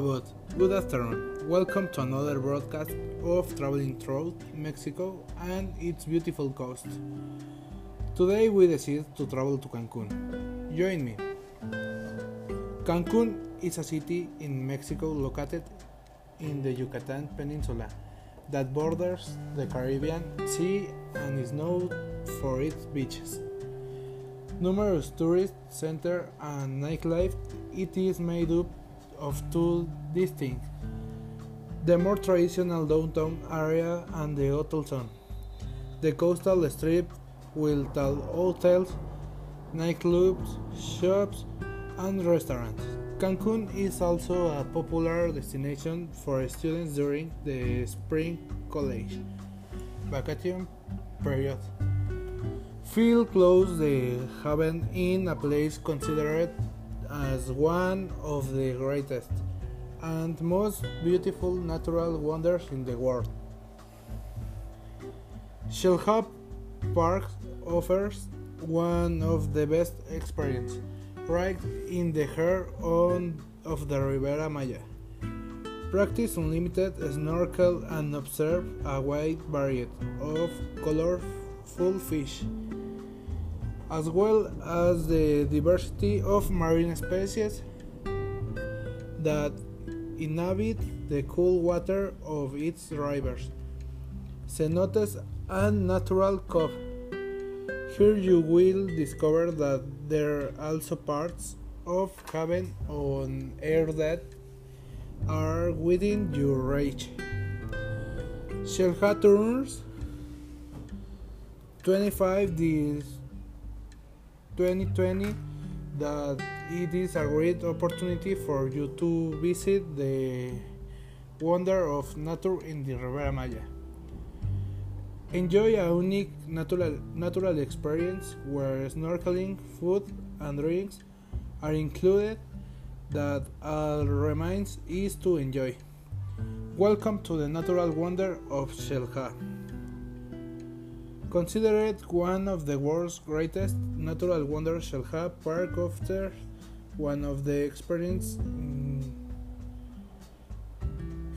about? Good afternoon. Welcome to another broadcast of traveling through Mexico and its beautiful coast. Today we decide to travel to Cancun. Join me. Cancun is a city in Mexico located in the Yucatan Peninsula that borders the Caribbean Sea and is known for its beaches. Numerous tourist centers and nightlife, it is made up of two distinct the more traditional downtown area and the hotel zone. The coastal strip will tell hotels, nightclubs, shops, and restaurants. Cancun is also a popular destination for students during the spring college vacation period. Feel close the haven in a place considered as one of the greatest and most beautiful natural wonders in the world. Xel-Há Park offers one of the best experiences right in the heart of the Riviera Maya. Practice unlimited snorkel and observe a wide variety of colorful fish as well as the diversity of marine species that inhabit the cool water of its rivers, cenotes, and natural cove. Here you will discover that there are also parts of heaven on earth that are within your reach. Xel-Há 25 this 2020 that it is a great opportunity for you to visit the wonder of nature in the Riviera Maya. Enjoy a unique natural, natural experience where snorkeling, food, and drinks are included that all remains is to enjoy. Welcome to the natural wonder of Xel-Há. Considered one of the world's greatest natural wonders, Xel-Há Park offers one of the experience mm,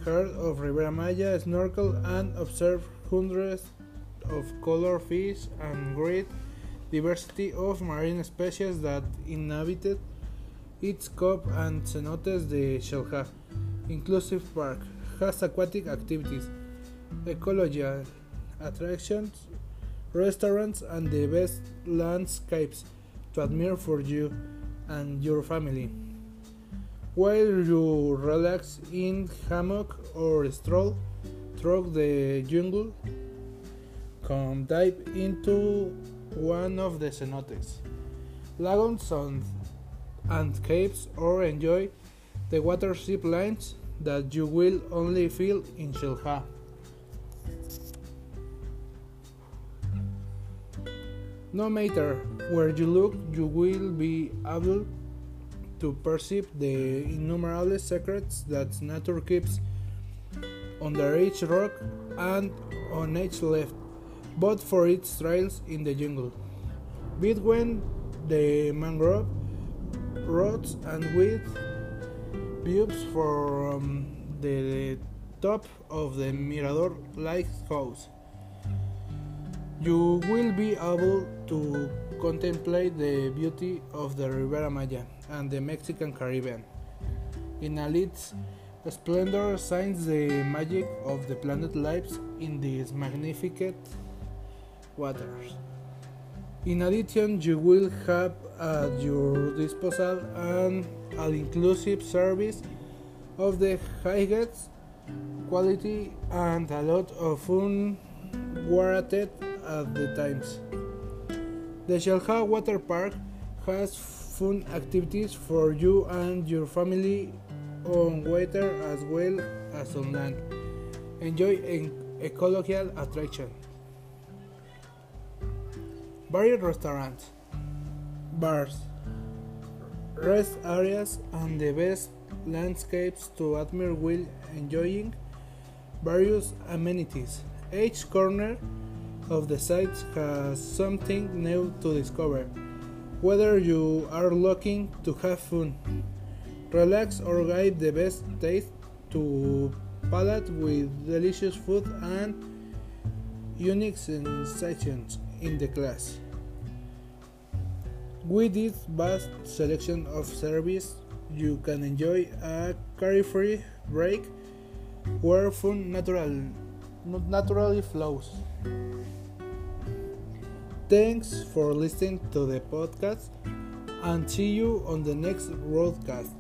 heard of Riviera Maya, snorkel and observe hundreds of color fish and great diversity of marine species that inhabited its cove and cenotes de Xel-Há. Inclusive park has aquatic activities, ecological attractions, restaurants, and the best landscapes to admire for you and your family. While you relax in hammock or stroll through the jungle, come dive into one of the cenotes, lagoons, and caves, or enjoy the water zip lines that you will only feel in Xel-Há. No matter where you look, you will be able to perceive the innumerable secrets that nature keeps under each rock and on each leaf, but for its trails in the jungle. Between the mangrove roads and with views from the top of the Mirador Lighthouse you will be able to contemplate the beauty of the Riviera Maya and the Mexican Caribbean. In all its splendor shines the magic of the planet lives in these magnificent waters. In addition, you will have at your disposal an all-inclusive service of the highest quality and a lot of fun warranted at the times. The Xel-Há Water Park has fun activities for you and your family on water as well as on land. Enjoy an ecological attraction. Various restaurants, bars, rest areas, and the best landscapes to admire while enjoying various amenities. Each corner of the sites has something new to discover. Whether you are looking to have fun, relax or guide the best taste to palate with delicious food and unique sensations in the class. With this vast selection of service, you can enjoy a carefree break where fun natural, naturally flows. Thanks for listening to the podcast and see you on the next broadcast.